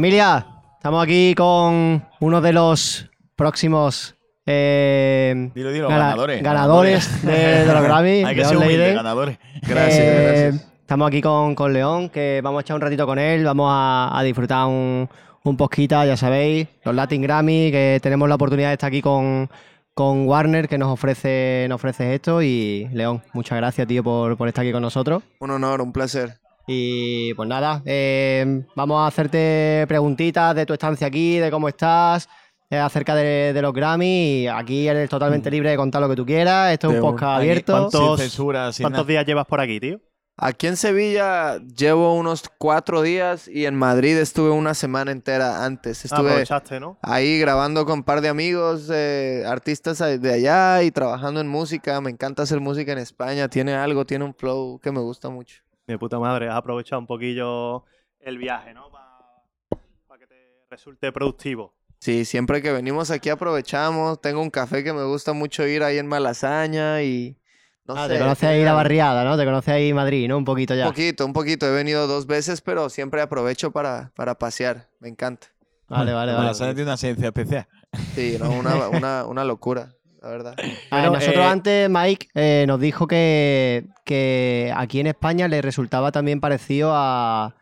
Familia, estamos aquí con uno de los próximos eh, Dilo, dilo, gana- ganadores. ganadores de, de los Grammy. Hay que ser humilde, ganadores. Gracias, Eh, gracias. Estamos aquí con, con León, que vamos a echar un ratito con él, vamos a, a disfrutar un, un poquito, ya sabéis, los Latin Grammy, que tenemos la oportunidad de estar aquí con, con Warner, que nos ofrece, nos ofrece esto. Y León, muchas gracias, tío, por, por estar aquí con nosotros. Un honor, un placer. Y pues nada, eh, vamos a hacerte preguntitas de tu estancia aquí, de cómo estás, eh, acerca de, de los Grammy. Y aquí eres totalmente libre de contar lo que tú quieras. Esto es un podcast abierto. ¿cuántos- Sin censura, sin ¿Cuántos días llevas por aquí, tío? Aquí en Sevilla llevo unos cuatro días y en Madrid estuve una semana entera antes. Ah, Estuve aprovechaste, ¿no? ahí grabando con un par de amigos, eh, artistas de allá y trabajando en música. Me encanta hacer música en España. Tiene algo, tiene un flow que me gusta mucho. De puta madre, has aprovechado un poquillo el viaje, ¿no? Para que te resulte productivo. Sí, siempre que venimos aquí aprovechamos. Tengo un café que me gusta mucho ir ahí en Malasaña y... No Ah, sé, te conoces ahí la barriada, ¿no? Te conoces ahí Madrid, ¿no? Un poquito Un ya. poquito, un poquito. He venido dos veces, pero siempre aprovecho para, para pasear. Me encanta. Vale, vale, La vale. lasaña tiene una esencia especial. Sí, no, una, una, una locura, la verdad. A ver, Bueno, nosotros eh, antes, Mike eh, nos dijo que, que aquí en España le resultaba también parecido a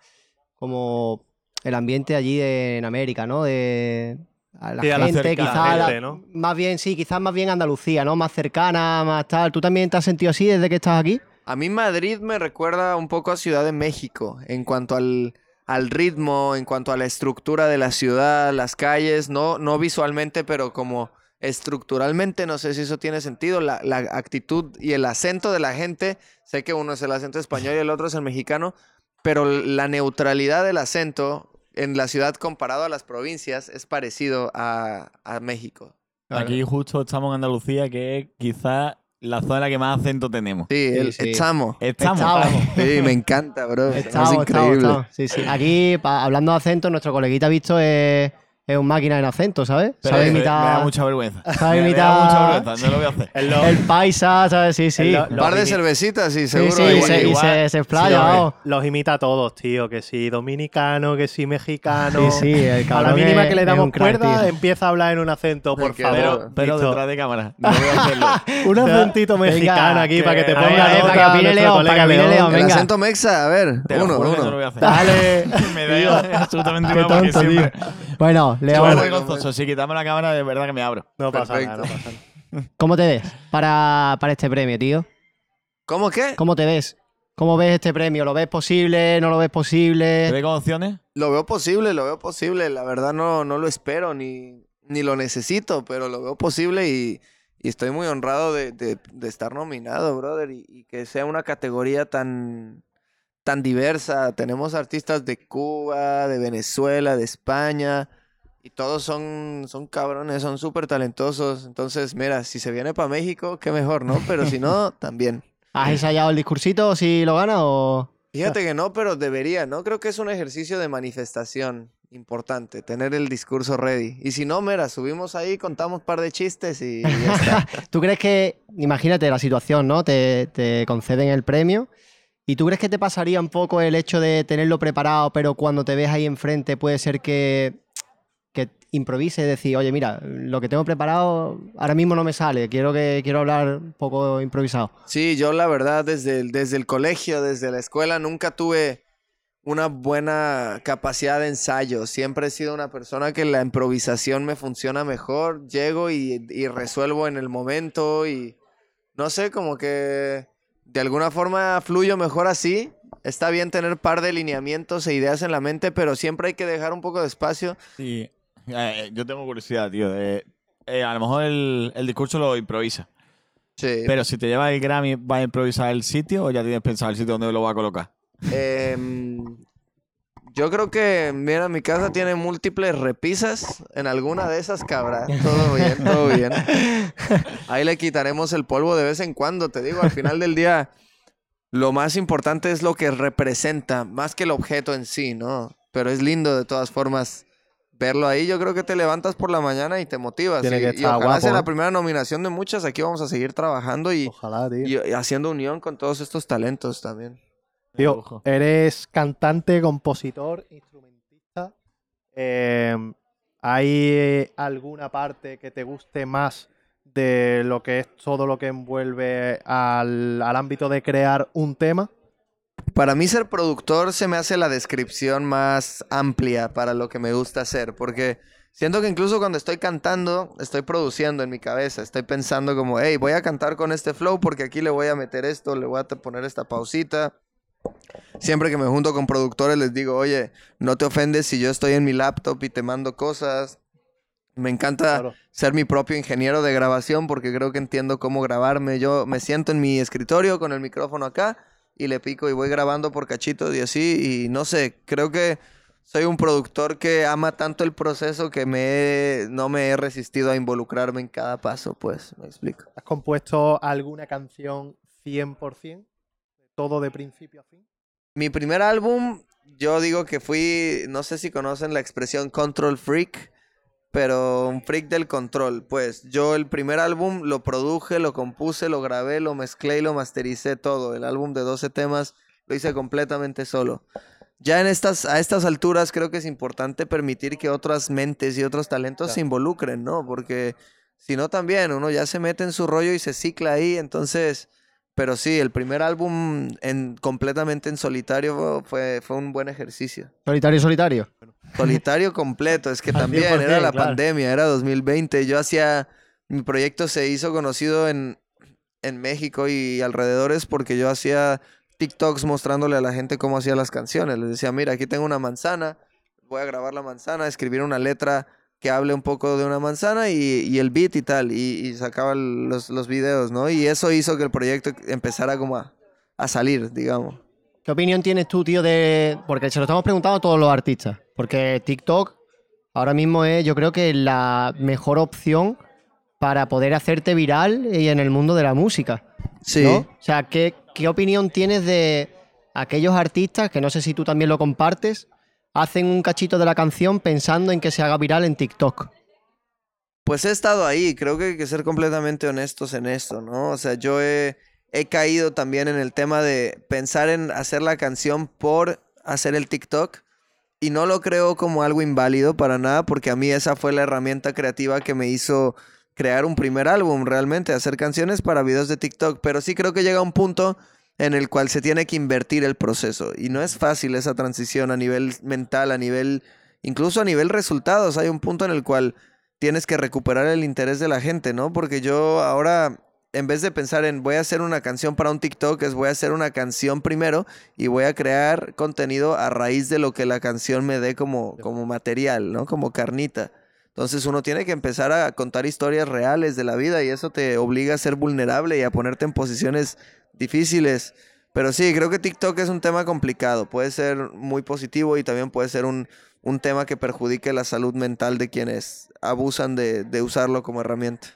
como el ambiente allí en América, ¿no? De a la Sí, a la gente, cerca- quizás gente, ¿no? más bien, sí, quizás más bien Andalucía, ¿no? Más cercana, más tal. ¿Tú también te has sentido así desde que estás aquí? A mí Madrid me recuerda un poco a Ciudad de México en cuanto al, al ritmo, en cuanto a la estructura de la ciudad, las calles, no, no visualmente, pero como estructuralmente, no sé si eso tiene sentido, la, la actitud y el acento de la gente, sé que uno es el acento español y el otro es el mexicano, pero la neutralidad del acento en la ciudad comparado a las provincias es parecido a, a México. Aquí justo estamos en Andalucía, que es quizás la zona en la que más acento tenemos. Sí, el sí. estamos. Estamos. Estamos. Sí, me encanta, bro. Es Estamos, estamos, increíble. estamos. Sí, sí. Aquí, pa- hablando de acento, nuestro coleguita visto es, es un máquina en acento, ¿sabes? Pero Sabe me- Me da imitar mucha vergüenza. sabe Me- me da imitar- mucha vergüenza, no lo voy a hacer. El paisa, ¿sabes? Sí, sí. lo- Un par de cervecitas y Sí, seguro. sí, igual- se, y igual. se, se explaya, Sí, los imita a todos, tío. Que si dominicano, que si mexicano. Sí, sí, el A la mínima que le damos crack, cuerda, empieza a hablar en un acento, por favor. Pero, pero detrás de cámara. No voy a hacerlo. Un acentito Venga, mexicano aquí que- para que te ponga ver, nota para que opine León, para que León. El venga. acento mexa, a ver. Uno, uno. no lo voy a hacer. Dale. me da absolutamente igual porque siempre... Bueno, Soy León, muy vergonzoso. Si quitamos la cámara, de verdad que me abro. No pasa nada, no pasa nada. ¿cómo te ves para, para este premio, tío? ¿Cómo qué? ¿Cómo te ves? ¿Cómo ves este premio? ¿Lo ves posible? ¿No lo ves ¿Te posible? ve con opciones? Lo veo posible, lo veo posible. La verdad no, no lo espero ni, ni lo necesito, pero lo veo posible y, y estoy muy honrado de, de- de estar nominado, brother. Y, y que sea una categoría tan, tan diversa. Tenemos artistas de Cuba, de Venezuela, de España. Y todos son, son cabrones, son súper talentosos. Entonces, mira, si se viene para México, qué mejor, ¿no? Pero si no, también. ¿Has ensayado el discursito si lo gana o...? Fíjate que no, pero debería, ¿no? Creo que es un ejercicio de manifestación importante, tener el discurso ready. Y si no, mira, subimos ahí, contamos un par de chistes y ya está. ¿Tú crees que, imagínate la situación, ¿no? Te, te conceden el premio y tú crees que te pasaría un poco el hecho de tenerlo preparado, pero cuando te ves ahí enfrente puede ser que, que improvises, decir, oye, mira, lo que tengo preparado ahora mismo no me sale, quiero, que, quiero hablar un poco improvisado. Sí, yo la verdad desde el, desde el colegio, desde la escuela, nunca tuve una buena capacidad de ensayo. Siempre he sido una persona que la improvisación me funciona mejor. Llego y, y resuelvo en el momento y no sé, como que de alguna forma fluyo mejor así. Está bien tener par de lineamientos e ideas en la mente, pero siempre hay que dejar un poco de espacio. Sí. Eh, yo tengo curiosidad, tío. de- eh, a lo mejor el, el discurso lo improvisa. Sí. Pero si te llevas el Grammy, ¿vas a improvisar el sitio o ya tienes pensado el sitio donde lo vas a colocar? Em, yo creo que, mira, mi casa tiene múltiples repisas. En alguna de esas cabrá. Todo bien, todo bien. Ahí le quitaremos el polvo de vez en cuando. Te digo, al final del día, lo más importante es lo que representa, más que el objeto en sí, ¿no? Pero es lindo de todas formas verlo ahí. Yo creo que te levantas por la mañana y te motivas. Tiene y, que y estar ojalá guapo, sea ¿eh? la primera nominación de muchas. Aquí vamos a seguir trabajando y, Ojalá, tío. y- y haciendo unión con todos estos talentos también. Tío, eres cantante, compositor, instrumentista. Eh, ¿Hay alguna parte que te guste más de lo que es todo lo que envuelve al, al ámbito de crear un tema? Para mí ser productor se me hace la descripción más amplia para lo que me gusta hacer, porque siento que incluso cuando estoy cantando, estoy produciendo en mi cabeza, estoy pensando como, hey, voy a cantar con este flow porque aquí le voy a meter esto, le voy a poner esta pausita. Siempre que me junto con productores les digo, oye, no te ofendes si yo estoy en mi laptop y te mando cosas. Me encanta Claro. ser mi propio ingeniero de grabación porque creo que entiendo cómo grabarme. Yo me siento en mi escritorio con el micrófono acá y le pico y voy grabando por cachitos y así. Y no sé, creo que soy un productor que ama tanto el proceso que me he- no me he resistido a involucrarme en cada paso, pues, me explico. ¿Has compuesto alguna canción 100%? ¿Todo de principio a fin? Mi primer álbum, yo digo que fui, no sé si conocen la expresión control freak, pero un freak del control. Pues yo el primer álbum lo produje, lo compuse, lo grabé, lo mezclé y lo mastericé todo. El álbum de 12 temas lo hice completamente solo. Ya en estas, a estas alturas creo que es importante permitir que otras mentes y otros talentos se involucren, ¿no? Porque si no también uno ya se mete en su rollo y se cicla ahí, entonces... Pero sí, el primer álbum en, completamente en solitario fue, fue un buen ejercicio. Solitario, solitario. Solitario completo, es que también 100%, era la claro. pandemia, era 2020. Yo hacía, mi proyecto se hizo conocido en, en México y alrededores porque yo hacía TikToks mostrándole a la gente cómo hacía las canciones. Les decía, mira, aquí tengo una manzana, voy a grabar la manzana, escribir una letra que hable un poco de una manzana y, y el beat y tal, y, y sacaba los, los videos, ¿no? Y eso hizo que el proyecto empezara como a, a salir, digamos. ¿Qué opinión tienes tú, tío, de...? Porque se lo estamos preguntando a todos los artistas. Porque TikTok ahora mismo es, yo creo que la mejor opción para poder hacerte viral y en el mundo de la música. Sí. ¿no? O sea, ¿qué, ¿qué opinión tienes de aquellos artistas, que no sé si tú también lo compartes, hacen un cachito de la canción pensando en que se haga viral en TikTok? Pues he estado ahí, creo que hay que ser completamente honestos en esto, ¿no? O sea, yo he, caído también en el tema de pensar en hacer la canción por hacer el TikTok y no lo creo como algo inválido para nada porque a mí esa fue la herramienta creativa que me hizo crear un primer álbum realmente, hacer canciones para videos de TikTok, pero sí creo que llega un punto en el cual se tiene que invertir el proceso y no es fácil esa transición a nivel mental, a nivel, incluso a nivel resultados, hay un punto en el cual tienes que recuperar el interés de la gente, ¿no? Porque yo ahora, en vez de pensar en voy a hacer una canción para un TikTok, es voy a hacer una canción primero y voy a crear contenido a raíz de lo que la canción me dé como, como material, ¿no? Como carnita. Entonces uno tiene que empezar a contar historias reales de la vida y eso te obliga a ser vulnerable y a ponerte en posiciones difíciles. Pero sí, creo que TikTok es un tema complicado. Puede ser muy positivo y también puede ser un, un tema que perjudique la salud mental de quienes abusan de, de usarlo como herramienta.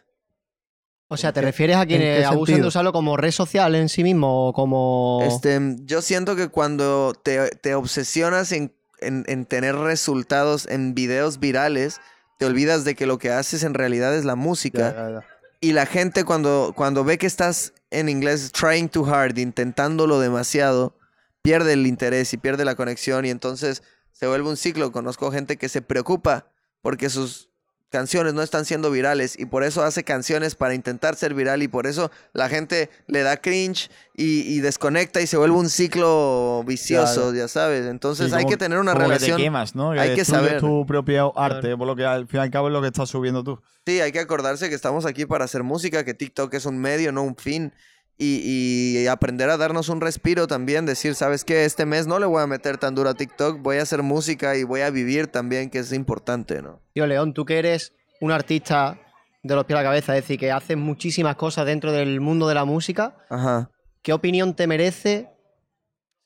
O sea, ¿te qué- refieres a en quienes abusan sentido? de usarlo como red social en sí mismo o como... Este, yo siento que cuando te, te obsesionas en, en- en tener resultados en videos virales, te olvidas de que lo que haces en realidad es la música. Ya, ya, ya. Y la gente cuando, cuando ve que estás en inglés trying too hard, intentándolo demasiado, pierde el interés y pierde la conexión y entonces se vuelve un ciclo. Conozco gente que se preocupa porque sus canciones no están siendo virales y por eso hace canciones para intentar ser viral y por eso la gente le da cringe y, y desconecta y se vuelve un ciclo vicioso, ya sabes. Entonces Sí, hay como- que tener una como que relación. te quemas, ¿no? hay que saber. tu propio arte, por lo que al fin y al cabo es lo que estás subiendo tú. Sí, hay que acordarse que estamos aquí para hacer música, que TikTok es un medio, no un fin. Y, y aprender a darnos un respiro también, decir, ¿sabes qué? Este mes no le voy a meter tan duro a TikTok, voy a hacer música y voy a vivir también, que es importante, ¿no? Tío, León, tú que eres un artista de los pies a la cabeza, es decir, que haces muchísimas cosas dentro del mundo de la música, Ajá. ¿qué opinión te merece?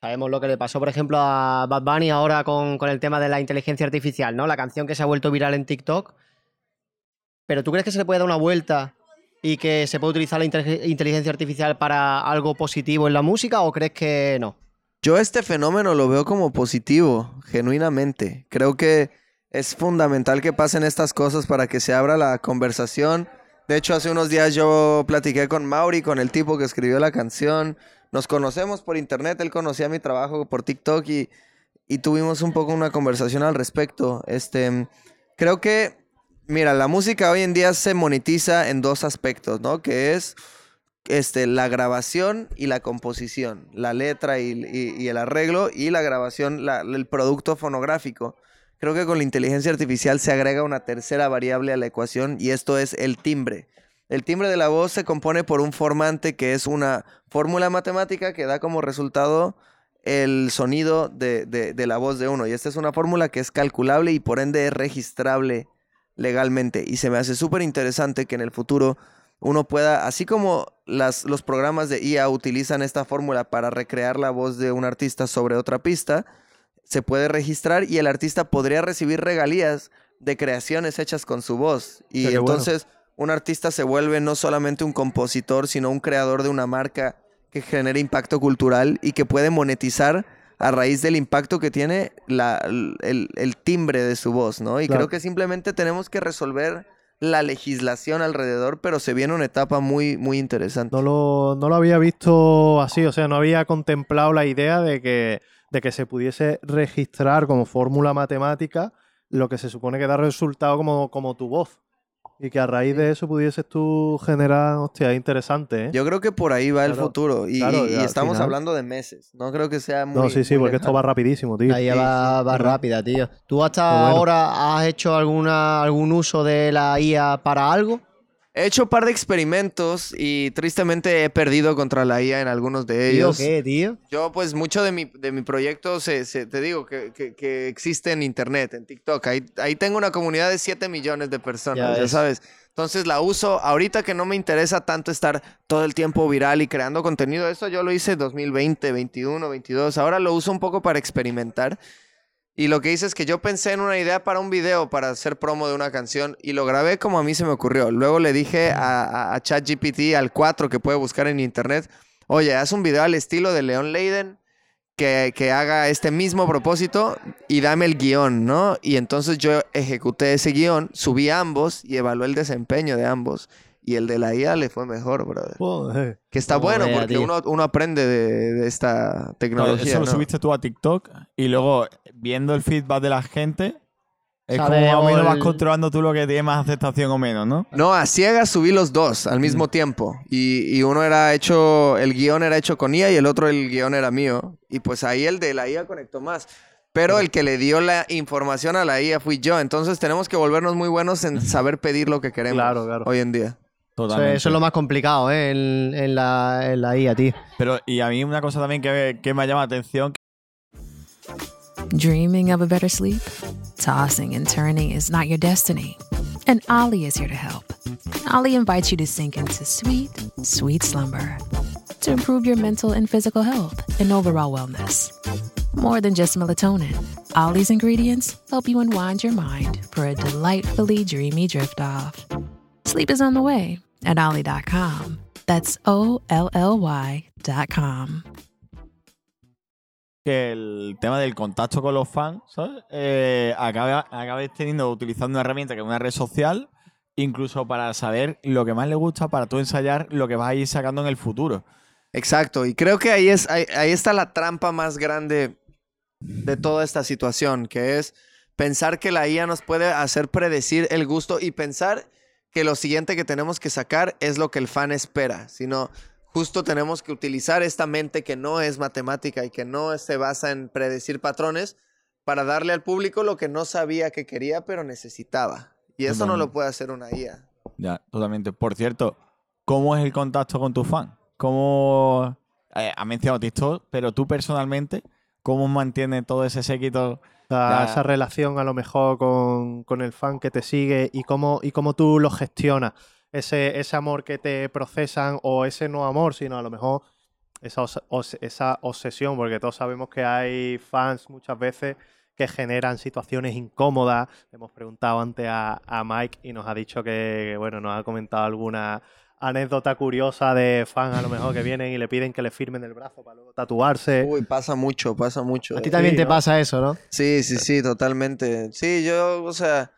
Sabemos lo que le pasó, por ejemplo, a Bad Bunny ahora con, con el tema de la inteligencia artificial, ¿no? La canción que se ha vuelto viral en TikTok. ¿Pero tú crees que se le puede dar una vuelta y que se puede utilizar la inte- inteligencia artificial para algo positivo en la música o crees que no? Yo este fenómeno lo veo como positivo, genuinamente. Creo que es fundamental que pasen estas cosas para que se abra la conversación. De hecho, hace unos días yo platiqué con Mauri, con el tipo que escribió la canción. Nos conocemos por internet, él conocía mi trabajo por TikTok y, y tuvimos un poco una conversación al respecto. Este, creo que, mira, la música hoy en día se monetiza en dos aspectos, ¿no? Que es este, la grabación y la composición, la letra y, el arreglo y la grabación, el producto fonográfico. Creo que con la inteligencia artificial se agrega una tercera variable a la ecuación y esto es el timbre. El timbre de la voz se compone por un formante que es una fórmula matemática que da como resultado el sonido de- de la voz de uno. Y esta es una fórmula que es calculable y por ende es registrable legalmente. Y se me hace súper interesante que en el futuro uno pueda, así como las, los programas de IA utilizan esta fórmula para recrear la voz de un artista sobre otra pista, se puede registrar y el artista podría recibir regalías de creaciones hechas con su voz. Y bueno. entonces un artista se vuelve no solamente un compositor, sino un creador de una marca que genera impacto cultural y que puede monetizar a raíz del impacto que tiene la- el, el timbre de su voz, ¿no? Y Claro. creo que simplemente tenemos que resolver la legislación alrededor, pero se viene una etapa muy, muy interesante. No lo, no lo había visto así, o sea, no había contemplado la idea de que, de que se pudiese registrar como fórmula matemática lo que se supone que da resultado como, como tu voz. Y que a raíz de eso pudieses tú generar, hostia, es interesante, ¿eh? Yo creo que por ahí va el futuro. Y, claro, y- y y al estamos final- hablando de meses. No creo que sea muy. no, sí, sí, porque esto va rapidísimo, tío. Ahí Sí, va, sí, va claro. rápida, tío. ¿Tú hasta bueno. ahora has hecho alguna, algún uso de la IA para algo? He hecho un par de experimentos y tristemente he perdido contra la IA en algunos de ¿Tío ellos. qué, tío? Yo, pues, mucho de mi, de mi proyecto, se, se- te digo, que, que- que existe en Internet, en TikTok. Ahí, ahí tengo una comunidad de 7 millones de personas, Ya sabes. Entonces la uso ahorita que no me interesa tanto estar todo el tiempo viral y creando contenido. Eso yo lo hice en 2020, 21, 22. Ahora lo uso un poco para experimentar. Y lo que hice es que yo pensé en una idea para un video, para hacer promo de una canción, y lo grabé como a mí se me ocurrió. Luego le dije a, ChatGPT, al 4 que puede buscar en internet, oye, haz un video al estilo de Leon Leiden que, que haga este mismo propósito y dame el guion, ¿no? Y entonces yo ejecuté ese guion, subí ambos y evalué el desempeño de ambos. Y el de la IA le fue mejor, brother. Joder. Que está Joder, bueno porque uno, uno aprende de, de esta tecnología. eso lo ¿no? subiste tú a TikTok y luego viendo el feedback de la gente, es como más o menos vas controlando tú lo que tiene más aceptación o menos, ¿no? No, a ciegas subí los dos al mismo tiempo. Y, y uno era hecho, el guion era hecho con IA y el otro el guion era mío. Y pues ahí el de la IA conectó más. Pero el que le dio la información a la IA fui yo. Entonces tenemos que volvernos muy buenos en saber pedir lo que queremos Claro, claro. hoy en día. Eso, Totalmente. eso es lo más complicado, ¿eh? En, en la, en la IA, tío. Pero, y a mí una cosa también que, que me llama la atención, Dreaming of a better sleep? Tossing and turning is not your destiny. And Ollie is here to help. Ollie invites you to sink into sweet, sweet slumber to improve your mental and physical health and overall wellness. More than just melatonin, Ollie's ingredients help you unwind your mind for a delightfully dreamy drift off. Sleep is on the way at Ollie.com. That's O L L Y.com. que el tema del contacto con los fans, ¿sabes? Eh, acabe- teniendo, utilizando una herramienta que es una red social, incluso para saber lo que más le gusta, para tú ensayar lo que vas a ir sacando en el futuro. Exacto. Y creo que ahí, es, ahí, ahí está la trampa más grande de toda esta situación, que es Pensar que la IA nos puede hacer predecir el gusto y pensar que lo siguiente que tenemos que sacar es lo que el fan espera, sino justo tenemos que utilizar esta mente que no es matemática y que no se basa en predecir patrones para darle al público lo que no sabía que quería pero necesitaba. Y eso no lo puede hacer una IA. Ya, totalmente. Por cierto, ¿cómo es el contacto con tu fan? ¿Cómo... Eh, has mencionado TikTok, pero tú personalmente, ¿cómo mantienes todo ese séquito? Sea, esa relación a lo mejor con, con el fan que te sigue y cómo, y cómo tú lo gestionas. Ese, ese amor que te procesan o ese no amor, sino a lo mejor esa, os- os- esa obsesión, porque todos sabemos que hay fans muchas veces que generan situaciones incómodas. Le hemos preguntado antes a, a Mike y nos ha dicho que, bueno, nos ha comentado alguna anécdota curiosa de fans a lo mejor que vienen y le piden que le firmen el brazo para luego tatuarse. Uy, pasa mucho, pasa mucho. A ti también Sí, te ¿no? pasa eso, ¿no? Sí, sí, sí, totalmente. Sí, yo, o sea,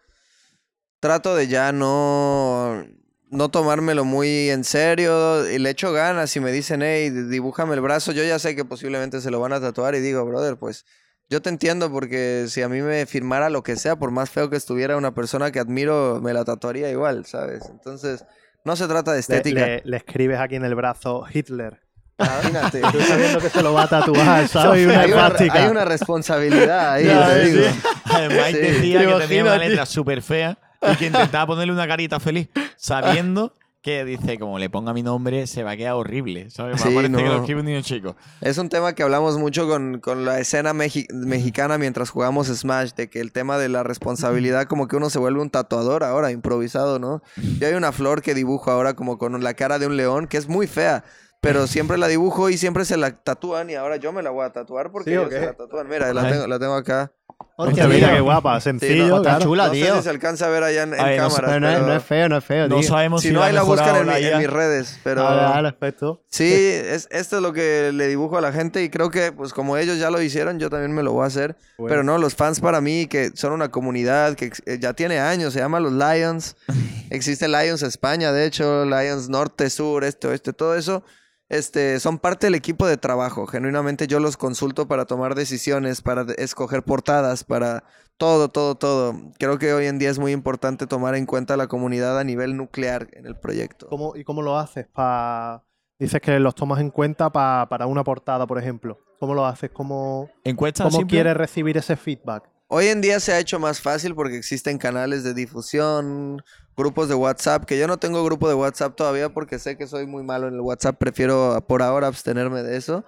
trato de ya no, no tomármelo muy en serio y le echo ganas y me dicen, hey, dibújame el brazo. Yo ya sé que posiblemente se lo van a tatuar y digo, brother, pues yo te entiendo porque si a mí me firmara lo que sea, por más feo que estuviera una persona que admiro, me la tatuaría igual, ¿sabes? Entonces, no se trata de estética. Le, le escribes aquí en el brazo Hitler. Imagínate. Tú sabiendo que se lo va a tatuar, ¿sabes? Una hay, una, hay una responsabilidad ahí, Ya, te sí. digo. Además, Sí. decía que tenía una letra súper fea y que intentaba ponerle una carita feliz, sabiendo que dice, como le ponga mi nombre, se va a quedar horrible. ¿Sabes? Va a Sí, parecer que lo no. escribe un niño chico. Es un tema que hablamos mucho con, con la escena mexi- mexicana mientras jugamos Smash, de que el tema de la responsabilidad, como que uno se vuelve un tatuador ahora, improvisado, ¿no? Yo hay una flor que dibujo ahora como con la cara de un león, que es muy fea, pero siempre la dibujo y siempre se la tatúan y ahora yo me la voy a tatuar porque ¿Sí se la tatúan. Mira, la tengo, la tengo acá. Hostia, mira qué guapa, sencillo, no, claro. está chula, no tío. sé si se alcanza a ver allá en, en A ver, no sé, cámara. No, es, pero no es feo, no es feo, No sabemos si si, no, la ahí la buscan en, mis redes, pero... Vale, perfecto. Sí, es, esto es lo que le dibujo a la gente y creo que pues como ellos ya lo hicieron, yo también me lo voy a hacer. Bueno. Pero no, los fans para mí, que son una comunidad que eh, ya tiene años, se llama los Lions. Existe Lions España, de hecho, Lions Norte, Sur, este, oeste, todo eso. Este, son parte del equipo de trabajo. Genuinamente yo los consulto para tomar decisiones, para escoger portadas, para todo, todo, todo. Creo que hoy en día es muy importante tomar en cuenta la comunidad a nivel nuclear en el proyecto. ¿Cómo, ¿Y cómo lo haces? Pa... Dices que los tomas en cuenta pa- para una portada, por ejemplo. ¿Cómo lo haces? ¿Cómo, Encuesta cómo simple. quieres recibir ese feedback? Hoy en día se ha hecho más fácil porque existen canales de difusión, grupos de WhatsApp, que yo no tengo grupo de WhatsApp todavía porque sé que soy muy malo en el WhatsApp, prefiero por ahora abstenerme de eso.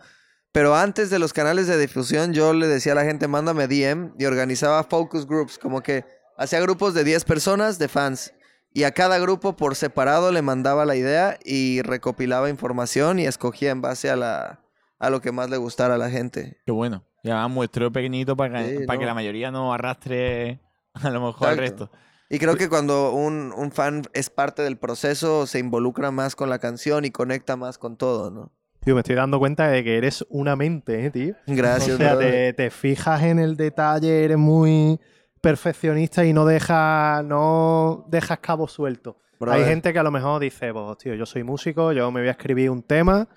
Pero antes de los canales de difusión yo le decía a la gente, mándame DM y organizaba focus groups, como que hacía grupos de 10 personas de fans y a cada grupo por separado le mandaba la idea y recopilaba información y escogía en base a, la, a lo que más le gustara a la gente. Qué bueno. Y además muestreo pequeñito para que, Sí, para que la mayoría no arrastre a lo mejor Exacto. resto. Y creo que cuando un, un fan es parte del proceso, se involucra más con la canción y conecta más con todo, ¿no? Tío, me estoy dando cuenta de que eres una mente, ¿eh, tío? Gracias, O sea, te, te fijas en el detalle, eres muy perfeccionista y no dejas no dejas cabo suelto. Hay gente que a lo mejor dice, pues, tío, yo soy músico, yo me voy a escribir un tema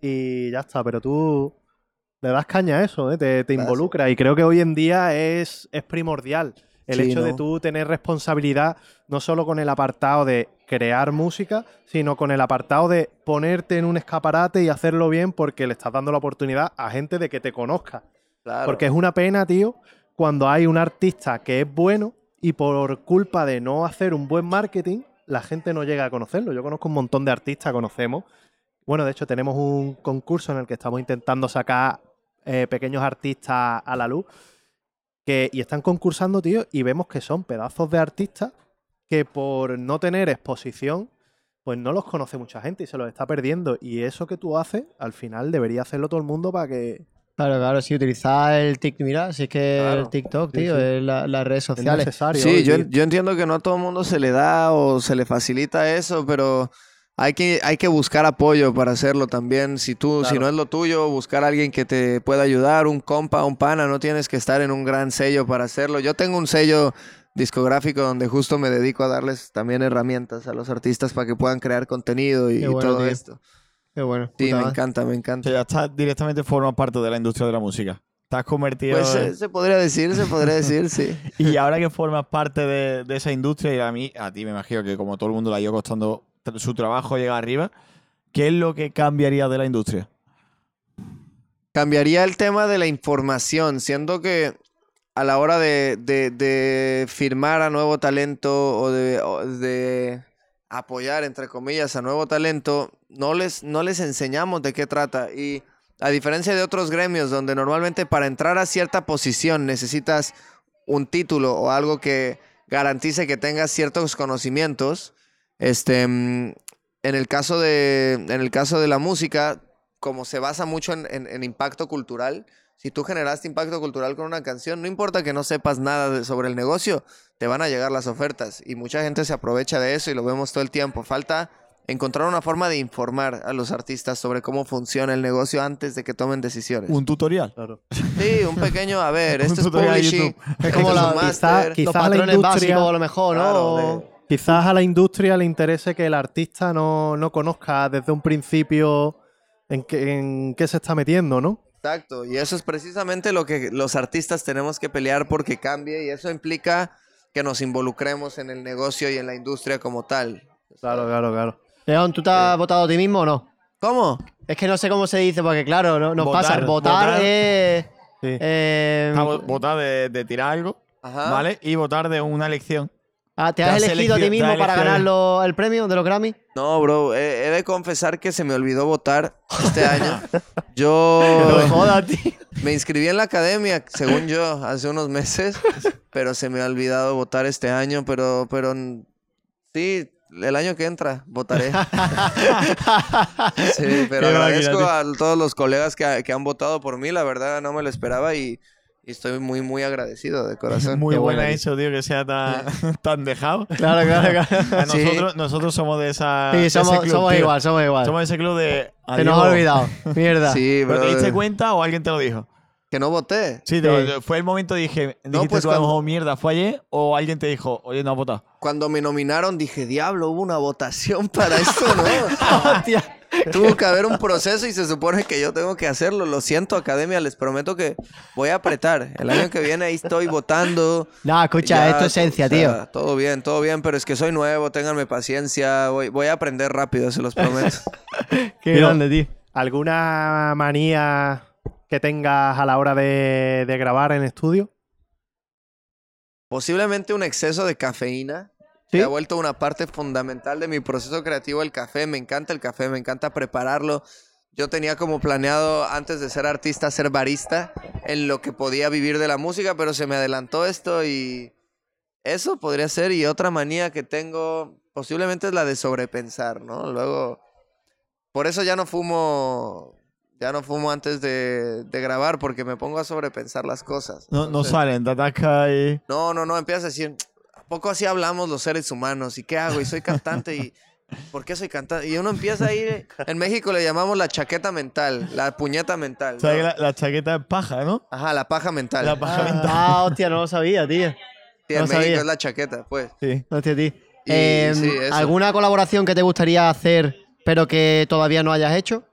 y ya está, pero tú le das caña a eso, ¿eh? te, te Gracias. involucra y creo que hoy en día es, es primordial el Sí, hecho de tú tener responsabilidad no solo con el apartado de crear música, sino con el apartado de ponerte en un escaparate y hacerlo bien porque le estás dando la oportunidad a gente de que te conozca. Claro. Porque es una pena, tío, cuando hay un artista que es bueno y por culpa de no hacer un buen marketing, la gente no llega a conocerlo. Yo conozco un montón de artistas, conocemos. Bueno, de hecho, tenemos un concurso en el que estamos intentando sacar eh, pequeños artistas a la luz. Que, y están concursando, tío, y vemos que son pedazos de artistas que por no tener exposición, pues no los conoce mucha gente y se los está perdiendo. Y eso que tú haces, al final debería hacerlo todo el mundo para que Claro, claro, sí, utilizar el TikTok. Mira, si es que Claro. el TikTok, Sí, tío, sí. es la- las redes es sociales. necesario. Sí, yo, yo entiendo que no a todo el mundo se le da o se le facilita eso, pero hay que, hay que buscar apoyo para hacerlo también. Si tú, si Claro. no es lo tuyo, buscar a alguien que te pueda ayudar, un compa, un pana, no tienes que estar en un gran sello para hacerlo. Yo tengo un sello discográfico donde justo me dedico a darles también herramientas a los artistas para que puedan crear contenido y, Qué y bueno, todo tío. esto. Qué bueno. Sí, me encanta, me O encanta. sea, ya está directamente forma parte de la industria de la música. has convertido Pues en- eh, se podría decir, se podría decir, sí. Y ahora que formas parte de, de esa industria, y a mí, a ti me imagino que como todo el mundo le ha ido costando su trabajo llegar arriba, ¿qué es lo que cambiaría de la industria? Cambiaría el tema de la información, siendo que a la hora de firmar a nuevo talento o de, o de apoyar, entre comillas, a nuevo talento, no les, no les enseñamos de qué trata. Y a diferencia de otros gremios donde normalmente para entrar a cierta posición necesitas un título o algo que garantice que tengas ciertos conocimientos, este, mm, en el caso de, en el caso de la música, como se basa mucho en, en- en impacto cultural, si tú generaste impacto cultural con una canción, no importa que no sepas nada de- sobre el negocio, te van a llegar las ofertas. Y mucha gente se aprovecha de eso y lo vemos todo el tiempo. Falta encontrar una forma de informar a los artistas sobre cómo funciona el negocio antes de que tomen decisiones. Un tutorial. Claro. Sí, un pequeño, a ver, esto es publishing, esto como es la- quizá- Los Quizás la patrones industria- básicos, a lo mejor, ¿no? Claro, O- de- Quizás a la industria le interese que el artista no, no conozca desde un principio en qué, en qué se está metiendo, ¿no? Exacto, y eso es precisamente lo que los artistas tenemos que pelear porque cambie y eso implica que nos involucremos en el negocio y en la industria como tal. Claro, claro, claro. León, ¿tú te has votado a ti mismo o no? ¿Cómo? Es que no sé cómo se dice, porque claro, no, nos Votar, pasa. Votar, votar. es. Sí. eh, vo- votar de, de tirar algo, Ajá. ¿vale? Y votar de una elección. Ah, ¿Te te has has elegido a ti mismo para ganar lo- el premio de los Grammy? No, bro, he, he de confesar que se me olvidó votar este año. Yo No jodas, tío. me inscribí en la academia, según yo, hace unos meses, pero se me ha olvidado votar este año, pero, pero sí, el año que entra votaré. Sí, pero Qué agradezco a todos los colegas que, que han votado por mí, la verdad no me lo esperaba y, y estoy muy, muy agradecido de corazón. Muy Qué buena buena, eso, tío, que sea tan, tan dejado. Claro, claro, claro. Sí. nosotros, nosotros somos de esa. Sí, de ese somos, club, somos tío. igual, somos igual. Somos de ese club de. Se nos ha olvidado. Mierda. Sí, ¿Pero te diste cuenta o alguien te lo dijo? Que no voté. Sí, te- fue el momento dije, dijiste pues tú a lo cuando- mejor mierda, ¿fue ayer? O alguien te dijo, oye, no has votado. Cuando me nominaron dije, diablo, hubo una votación para esto, ¿no? Hostia. Tuvo que haber un proceso y se supone que yo tengo que hacerlo. Lo siento, academia, les prometo que voy a apretar. El año que viene ahí estoy votando. No, escucha, Ya, es tu esencia, o sea, tío. Todo bien, todo bien, pero es que soy nuevo, ténganme paciencia. Voy, voy a aprender rápido, se los prometo. Qué grande, tío. ¿Alguna manía que tengas a la hora de, de grabar en estudio? Posiblemente un exceso de cafeína. ¿Sí? Se ha vuelto una parte fundamental de mi proceso creativo el café. Me encanta el café, me encanta prepararlo. Yo tenía como planeado antes de ser artista ser barista en lo que podía vivir de la música, pero se me adelantó esto y eso podría ser. Y otra manía que tengo posiblemente es la de sobrepensar, ¿no? Luego, por eso ya no fumo, ya no fumo antes de, de grabar porque me pongo a sobrepensar las cosas. No, no Entonces- salen, te atascas y... no, no, no, empiezas a decir, ¿a poco así hablamos los seres humanos? ¿Y qué hago? Y soy cantante y... ¿Por qué soy cantante? Y uno empieza ahí, en México le llamamos la chaqueta mental, la puñeta mental. ¿Sabes ¿no? que la, la chaqueta es paja, ¿no? Ajá, la paja mental. La paja mental. Ah, hostia, no lo sabía, tío. Sí, en no México sabía. es la chaqueta, pues. Sí. Hostia, tío. Y- Em, sí. ¿Alguna colaboración que te gustaría hacer, pero que todavía no hayas hecho?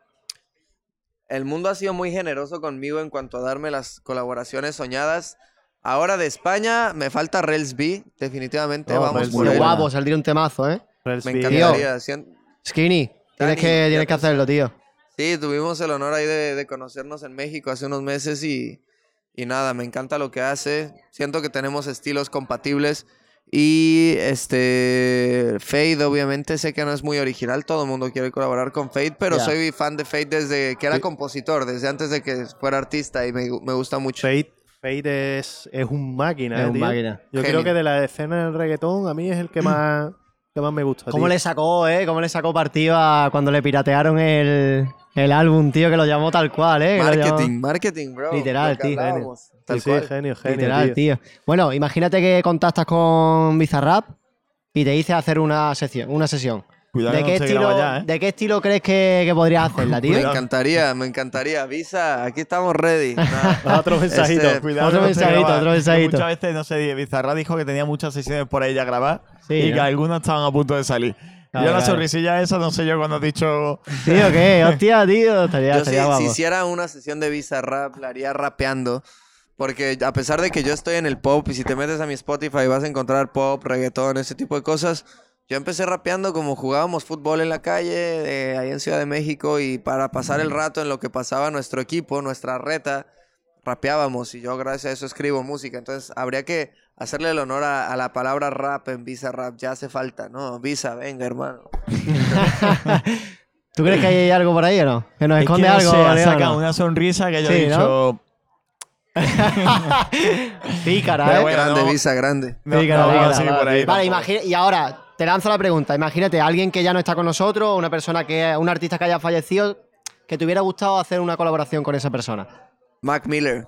El mundo ha sido muy generoso conmigo en cuanto a darme las colaboraciones soñadas. Ahora de España me falta Rels B, definitivamente, Oh, vamos Rels por guapo, saldría un temazo, ¿eh? Rels Me B. encantaría. Skinny, tienes Dani, que, tienes que hacerlo, tío. Sí, tuvimos el honor ahí de, de conocernos en México hace unos meses y, y nada, me encanta lo que hace. Siento que tenemos estilos compatibles. Y este Fade, obviamente, sé que no es muy original, todo el mundo quiere colaborar con Fade, pero soy fan de Fade desde que era Sí. compositor, desde antes de que fuera artista y me, me gusta mucho. Fate, Fate es, es un máquina, Es eh, un tío. máquina. Yo Genio. creo que de la escena del reggaetón, a mí es el que más, que más me gusta. ¿Cómo tío. le sacó, eh? ¿Cómo le sacó partido a cuando le piratearon el, el álbum, tío? Que lo llamó tal cual, eh. Marketing, marketing, bro. Literal, tío. Sí, Tal sí, cual. genio, genio, Literal, tío. tío. Bueno, imagínate que contactas con Bizarrap y te dice hacer una sesión. Una sesión. Cuidado ¿De que qué, estilo, ya, ¿eh? ¿De qué estilo crees que, que podrías hacerla, tío? Me encantaría, me encantaría. Visa, aquí estamos ready. Nah. Otro mensajito. Este, Cuidado Otro que no mensajito, otro mensajito. Muchas veces, no sé, Bizarra dijo que tenía muchas sesiones por ahí ya grabar Sí, y que ¿no? algunas estaban a punto de salir. Yo la sonrisilla esa, no sé yo cuando has dicho. Tío, ¿qué? Hostia, tío. Estaría, Yo estaría si, si hiciera una sesión de Visa Rap, la haría rapeando. Porque a pesar de que yo estoy en el pop y si te metes a mi Spotify vas a encontrar pop, reggaetón, ese tipo de cosas. Yo empecé rapeando como jugábamos fútbol en la calle, eh, ahí en Ciudad de México, y para pasar el rato en lo que pasaba nuestro equipo, nuestra reta, rapeábamos. Y yo gracias a eso escribo música. Entonces habría que hacerle el honor a, a la palabra rap en Visa Rap. Ya hace falta, ¿no? Visa, venga, hermano. ¿Tú crees que hay algo por ahí o no? Que nos Es que esconde no algo, una sonrisa que yo Sí, he dicho. Pícara, Pero ¿eh? bueno, grande, no. Visa, grande. No, Pícara, no, pícara. sí, por ahí Vale, imagina, y ahora te lanzo la pregunta. Imagínate, alguien que ya no está con nosotros, una persona que, un artista que haya fallecido, que te hubiera gustado hacer una colaboración con esa persona. Mac Miller.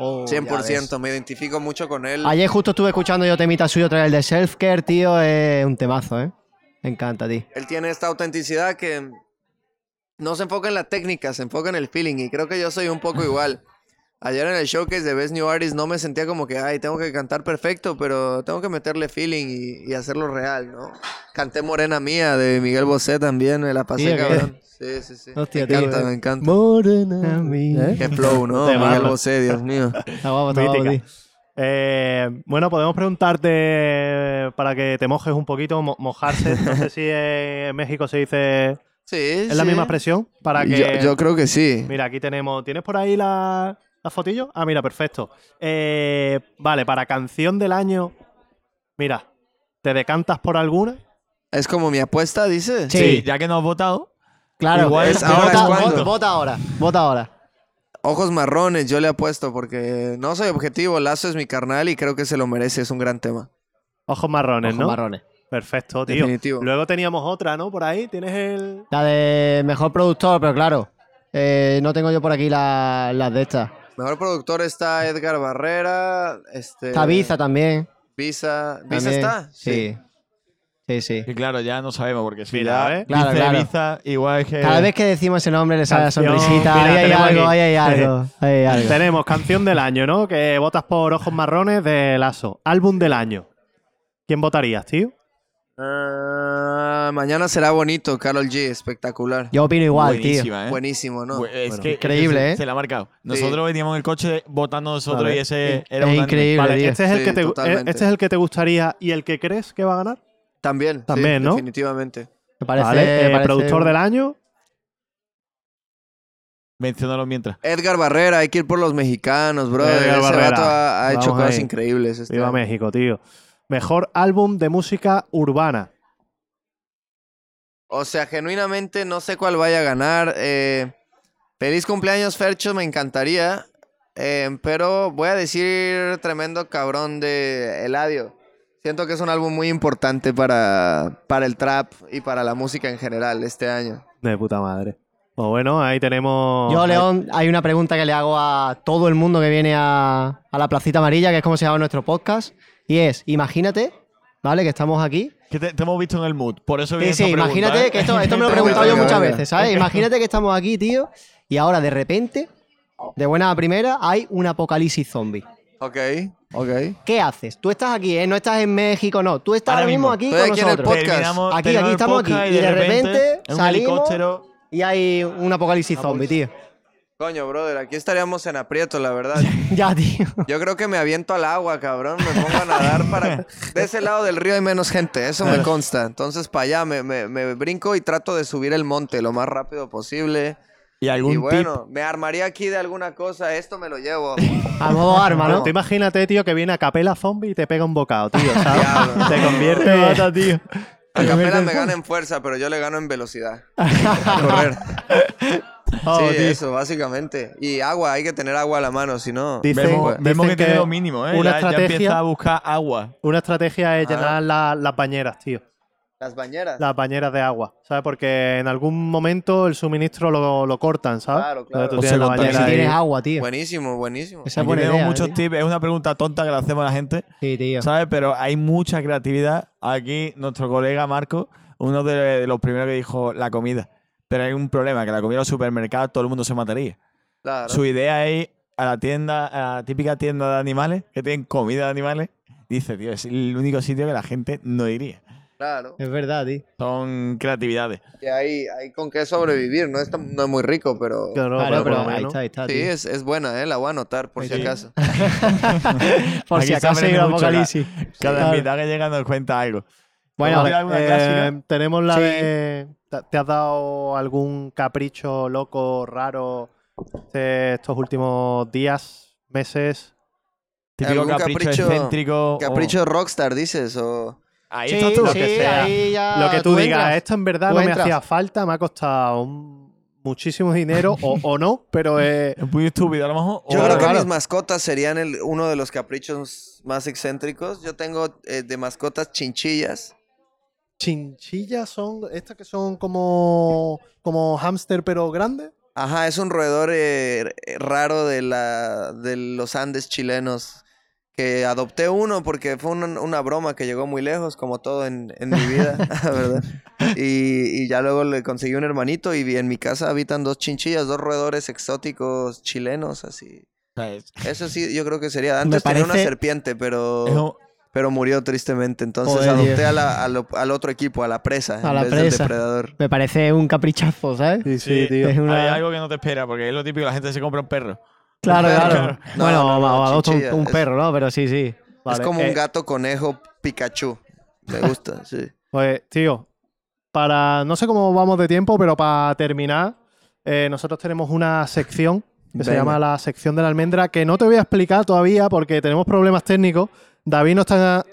Oh, 100%, me identifico mucho con él. Ayer justo estuve escuchando yo temita suyo traer el de Self Care, tío, es un temazo, ¿eh? Me encanta, tío. Él tiene esta autenticidad que no se enfoca en la técnica, se enfoca en el feeling y creo que yo soy un poco igual. Ayer en el showcase de Best New Artist no me sentía como que, ay, tengo que cantar perfecto, pero tengo que meterle feeling y, y hacerlo real, ¿no? Canté Morena Mía de Miguel Bosé también, me la pasé cabrón. Sí, sí, sí. Hostia, me tío, encanta, eh. me encanta. Morena mía. Qué flow, ¿no? Miguel. Bosé, Dios mío. Está guapo, está guapo, tío. Eh, bueno, podemos preguntarte eh, para que te mojes un poquito, mo- mojarse. No sé si en México se dice. Sí, ¿Es la misma expresión? Para que. Yo, yo creo que sí. Mira, aquí tenemos. ¿Tienes por ahí la, la fotillo? Ah, mira, perfecto. Eh, vale, para canción del año. Mira, ¿te decantas por alguna? Es como mi apuesta, dice. Sí. Sí, ya que no has votado. Claro, Igual es ahora, vota, es cuando. vota- vota ahora, vota ahora. Ojos marrones, yo le apuesto porque no soy objetivo. Lazo es mi carnal y creo que se lo merece. Es un gran tema. Ojos marrones, Ojos ¿no? marrones. Perfecto, tío. Definitivo. Luego teníamos otra, ¿no? Por ahí. ¿Tienes el. La de mejor productor, pero claro, eh, no tengo yo por aquí la- las de estas. Mejor productor está Edgar Barrera. Este, Está Biza también. Visa. ¿Visa también. está? Sí. Sí, sí. Y claro, ya no sabemos porque si Mira, ya ¿eh? Claro, dice claro. Ibiza, igual es que. Cada vez que decimos ese nombre le sale la Canción, sonrisita. mira, ahí hay tenemos algo, aquí. ahí hay algo. ahí hay algo. Tenemos canción del año, ¿no? Que votas por Ojos Marrones de Lazo. Álbum del año. ¿Quién votarías, tío? Ah, mañana será bonito, Carol G. Espectacular. Yo opino igual, tío. Buenísima, ¿eh? Buenísimo, ¿no? Bu- Es Bueno, que increíble, se, ¿eh? Se la ha marcado. Nosotros veníamos en el coche votando nosotros y ese Es era un increíble. Vale, tío. este es, el Sí, que te, totalmente. este es el que te gustaría y el que crees que va a ganar. También. sí, También, ¿no? Definitivamente. Me parece, Vale, eh, parece- productor del año. Menciónalo mientras. Edgar Barrera, hay que ir por los mexicanos, bro. Edgar Ese Barrera. vato ha, ha hecho Vamos cosas ahí. increíbles. este Viva año. México, tío. Mejor álbum de música urbana. O sea, genuinamente no sé cuál vaya a ganar. eh, feliz cumpleaños, Fercho, me encantaría. eh, pero voy a decir tremendo cabrón de Eladio. Siento que es un álbum muy importante para, para el trap y para la música en general este año. De puta madre. Pues bueno, ahí tenemos. Yo, León, hay una pregunta que le hago a todo el mundo que viene a, a la Placita Amarilla, que es como se llama nuestro podcast. Y es, imagínate, ¿vale? Que estamos aquí. Que te, te hemos visto en el mood. Por eso Sí, viene sí, esta pregunta, imagínate ¿eh? que esto, esto me lo he preguntado yo muchas veces, ¿sabes? Imagínate que estamos aquí, tío, y ahora de repente, de buena a primera, hay un apocalipsis zombie. Ok, ok. ¿Qué haces? Tú estás aquí, ¿eh? No estás en México, no. Tú estás Ahora ahora mismo mismo. aquí Estoy con aquí en el nosotros. podcast. Terminamos- Aquí, terminamos aquí estamos aquí. Y de repente en un salimos helicóptero. y hay un apocalipsis zombie, tío. Coño, brother, aquí estaríamos en aprieto, la verdad. ya, tío. Yo creo que me aviento al agua, cabrón. Me pongo a nadar para... De ese lado del río hay menos gente, eso me consta. Entonces, para allá me, me- me brinco y trato de subir el monte lo más rápido posible. Y algún Y tip. bueno, me armaría aquí de alguna cosa. Esto me lo llevo. A modo arma, ¿no? Tú imagínate, tío, que viene a capela zombie y te pega un bocado, tío, ¿sabes? Diablo. te convierte. tío. A capela me gana en fuerza, pero yo le gano en velocidad. A correr. Oh, sí, tío. eso, básicamente. Y agua, hay que tener agua a la mano, si no... Dicen- vemos que, que tiene lo mínimo, ¿eh? una ya, ya estrategia- empieza a buscar agua. Una estrategia es Ah. llenar la- las bañeras, tío. Las bañeras. las bañeras de agua, ¿sabes? Porque en algún momento el suministro lo, lo cortan, ¿sabes? Claro, claro. Entonces tú O tienes la bañera Si tienes agua, tío. Buenísimo, buenísimo. Esa buena tenemos idea, muchos tío. tips. Es una pregunta tonta que le hacemos a la gente, Sí, tío. ¿sabes? Pero hay mucha creatividad. Aquí nuestro colega Marco, uno de, los primeros que dijo la comida. Pero hay un problema, que la comida en los supermercados todo el mundo se mataría. Claro. Su idea es ir a la tienda, a la típica tienda de animales, que tienen comida de animales. Dice, tío, es el único sitio que la gente no iría. Claro. Es verdad, tío. Son creatividades. Y hay, hay con qué sobrevivir. No es, tan- no es muy rico, pero. Claro, Claro, pero pero ahí está, ahí está, Sí, es, es buena, ¿eh? La voy a anotar por si Sí. acaso. Por Aquí si acaso llega apocalipsis. Cada Claro. que llega nos cuenta algo. Bueno, ¿Tienes alguna Eh, tenemos la Sí. de. ¿te- ¿Te has dado algún capricho loco, raro de estos últimos días, meses? Típico ¿Algún capricho, capricho- excéntrico. o- Capricho rockstar, dices, o. Ahí sí, estás tú. lo sí, que sea. ahí ya Lo que tú, digas, entras. esto en verdad no me entras. hacía falta, me ha costado un- muchísimo dinero o, o no, pero eh, Es muy estúpido, a lo mejor. Yo o- creo que claro. mis mascotas serían el- uno de los caprichos más excéntricos. Yo tengo eh, de mascotas chinchillas. chinchillas son estas que son como, como hámster pero grande. Ajá, es un roedor eh, raro de, la, de los Andes chilenos. Que adopté uno porque fue una, una broma que llegó muy lejos, como todo en, en mi vida, ¿verdad? Y, y ya luego le conseguí un hermanito y en mi casa habitan dos chinchillas, dos roedores exóticos chilenos, así. Eso sí, yo creo que sería. Antes tenía una serpiente, pero, pero murió tristemente. Entonces Joder, adopté tío. a la- a lo- al otro equipo, a la presa, A en la vez del presa. depredador. Me parece un caprichazo, ¿sabes? Sí, sí, tío. Es una- Hay algo que no te espera, porque es lo típico, la gente se compra un perro. Claro, Claro. claro. No, bueno, no, no, un, perro, ¿no? Pero sí, sí. Vale, es como eh, un gato conejo Pikachu. Me gusta, sí. Pues, tío, para. No sé cómo vamos de tiempo, pero para terminar, eh, nosotros tenemos una sección que se llama la sección de la almendra, que no te voy a explicar todavía porque tenemos problemas técnicos. David no está.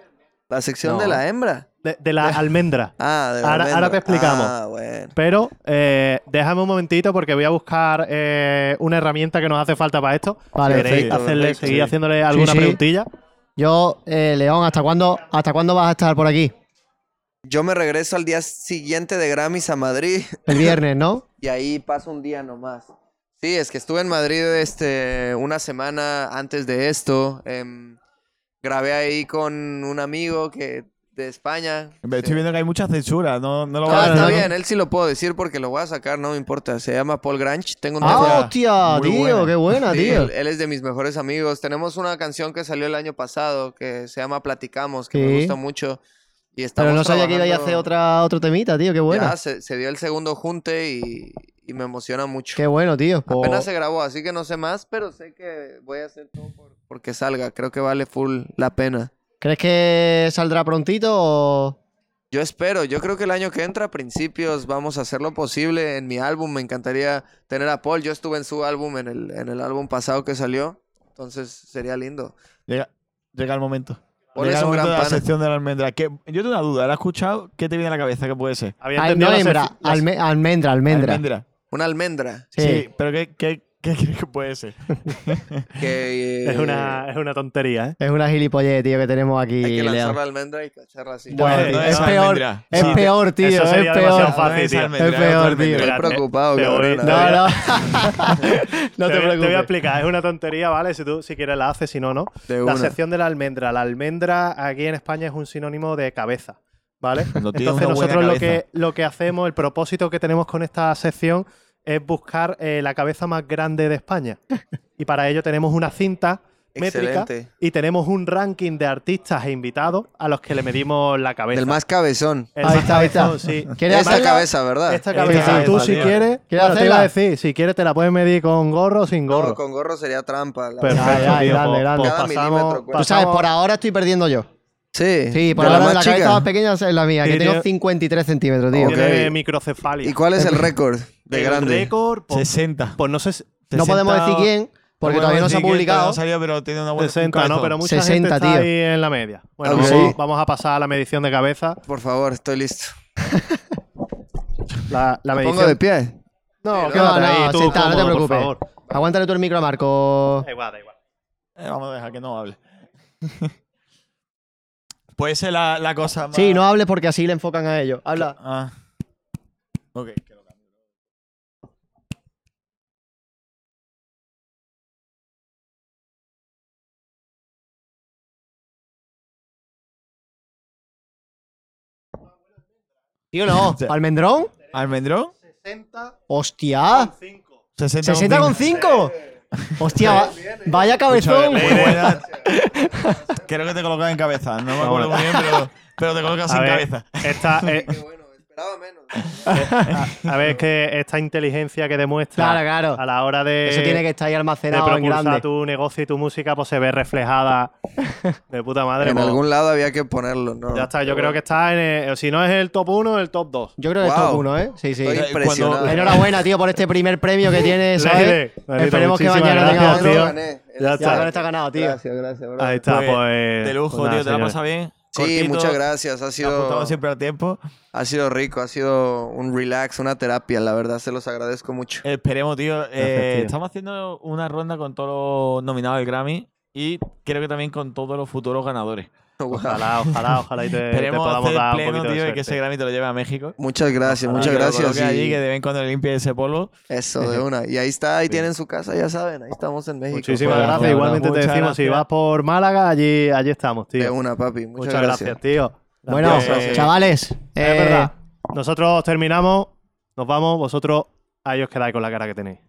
La sección de la hembra. De, de la almendra. Ah, de la Ahora- almendra. ahora te explicamos. Ah, bueno. Pero eh, déjame un momentito porque voy a buscar eh, una herramienta que nos hace falta para esto. Vale, ¿Queréis perfecto, hacerle, perfecto, seguir sí. haciéndole alguna sí. preguntilla? Yo, eh, León, ¿hasta cuándo, ¿hasta cuándo vas a estar por aquí? Yo me regreso al día siguiente de Grammys a Madrid El viernes, ¿no? y ahí paso un día nomás. Sí, es que estuve en Madrid este, una semana antes de esto. em, grabé ahí con un amigo que de España. Estoy viendo que hay mucha censura, no, no lo Ah, voy a está bien, él sí lo puedo decir porque lo voy a sacar, no me importa. Se llama Paul Granch. Tengo un ¡Ah, hostia, tío! buena. ¡Qué buena, Sí, tío! él, él es de mis mejores amigos. Tenemos una canción que salió el año pasado que se llama Platicamos, que me Sí. gusta mucho. Y estamos Pero no sabía que iba a hacer otra, otro temita, tío. ¡Qué bueno! Ya, se, se dio el segundo junte y, y me emociona mucho. ¡Qué bueno, tío! Apenas Pues- se grabó, así que no sé más, pero sé que voy a hacer todo por, porque salga. Creo que vale full la pena. ¿Crees que saldrá prontito o...? Yo espero, yo creo que el año que entra, a principios, vamos a hacer lo posible. En mi álbum me encantaría tener a Paul. Yo estuve en su álbum, en el, en el álbum pasado que salió. Entonces sería lindo. Llega, llega el momento. Paul llega es el un momento gran de la pana. sección de la almendra. Que, yo tengo una duda, ¿la has escuchado? ¿Qué te viene a la cabeza? ¿Qué puede ser? Había entendido no la hembra, sec- la- alme- almendra, almendra. Almendra. Una almendra. Sí. Sí, pero ¿qué, qué, qué crees que puede ser? Que, es, una, es una tontería, ¿eh? Es una gilipollez, tío, que tenemos aquí, Hay que lanzar la almendra y cacharla así. Bueno, no es es peor. Es Sí, peor, tío, eso es peor. fácil, tío. almendra, Es peor, almendra. tío. Estoy Mira, preocupado, te- voy- cabrón. te No, no. no te, te voy, te voy a preocupes. explicar, es una tontería, ¿vale? Si tú si quieres la haces, si no, no. De La una. sección de la almendra. La almendra aquí en España es un sinónimo de cabeza, ¿vale? Entonces nosotros lo que, lo que hacemos, el propósito que tenemos con esta sección es buscar eh, la cabeza más grande de España. y para ello tenemos una cinta métrica Excelente. y tenemos un ranking de artistas e invitados a los que le medimos la cabeza. Del más cabezón. El Ahí más está, ahí está. cabezón, sí. ¿Quieres Esa hacerla? cabeza, ¿verdad? Esta Esta cabeza, cabeza, tú si quieres, ¿Quieres bueno, te iba a decir, si quieres te la puedes medir con gorro o sin gorro. No, con gorro sería trampa. la Perfecto, ya, tío, pues- pues Cada pasamos- milímetro. Tú sabes, por ahora estoy perdiendo yo. Sí. Sí, por la la, más cabeza más pequeña es la mía, Sí, que tengo tiene- 53 centímetros, tío. Tiene microcefalia. ¿Y cuál es el récord de el grande? récord, pues, 60. pues no sé, si- No podemos 60 decir quién, porque todavía no se ha publicado. no salió, pero tiene una buena 60, ¿no? Pero mucha 60, gente está tío. ahí en la media. Bueno, vamos, vamos a pasar a la medición de cabeza. Por favor, estoy listo. La, la ¿Me medición... pongo de pie? No, No, no, tú, no te por preocupes. favor. Aguántale tú el micro a Marco. Da igual, da igual. Eh, vamos a dejar que no hable. Puede ser la, la cosa más. Sí, no hables porque así le enfocan a ellos. Habla. Ah. Ok, que lo cambio. Tío, no. ¿Almendrón? ¿Almendrón? ¡Hostia! 60 ¿60 con 5? Hostia, va- vaya cabezón. Creo que te colocas en cabeza. No me acuerdo muy bien, pero, pero te colocas A en ver, cabeza. Esta, eh, esperaba menos. a, a ver, es que esta inteligencia que demuestra Claro, claro. a la hora de, Eso tiene que estar ahí de almacenado en propulsar grande. tu negocio y tu música, pues se ve reflejada de puta madre. En pues, algún lado había que ponerlo, ¿no? Ya está, yo creo que está en el- si no es el top 1, el top 2. Yo creo que es Wow. top 1, ¿eh? Sí, sí. Estoy Cuando- impresionado. Enhorabuena, tío, por este primer premio que tienes, ¿sabes? Esperemos que mañana gracias, tenga otro. Ya Ya está. con está ganado, tío. Gracias, gracias, bro. Ahí está, Pues, pues. de lujo, pues nada, tío. Te la pasa bien. Sí, Cortito, muchas gracias. Ha sido, siempre a tiempo. ha sido rico, ha sido un relax, una terapia. La verdad, se los agradezco mucho. Esperemos, tío. Eh, tío. Estamos haciendo una ronda con todos los nominados al Grammy y creo que también con todos los futuros ganadores. Ojalá, ojalá, ojalá y te, podamos hacer dar un pleno, poquito de tío, y que ese Grammy te lo lleve a México. Muchas gracias, Ojalá muchas que gracias. allí, y que de vez en cuando le limpie ese polvo. Eso, de una. Y ahí está, ahí tienen su casa, ya saben. Ahí estamos en México. Muchísimas Pues, gracias. bueno, Igualmente te decimos, si vas por Málaga, allí, allí estamos, tío. De una, papi. Muchas, Muchas gracias, tío. Bueno, Gracias. chavales. Es eh, verdad. Nosotros terminamos, nos vamos, vosotros ahí os quedáis con la cara que tenéis.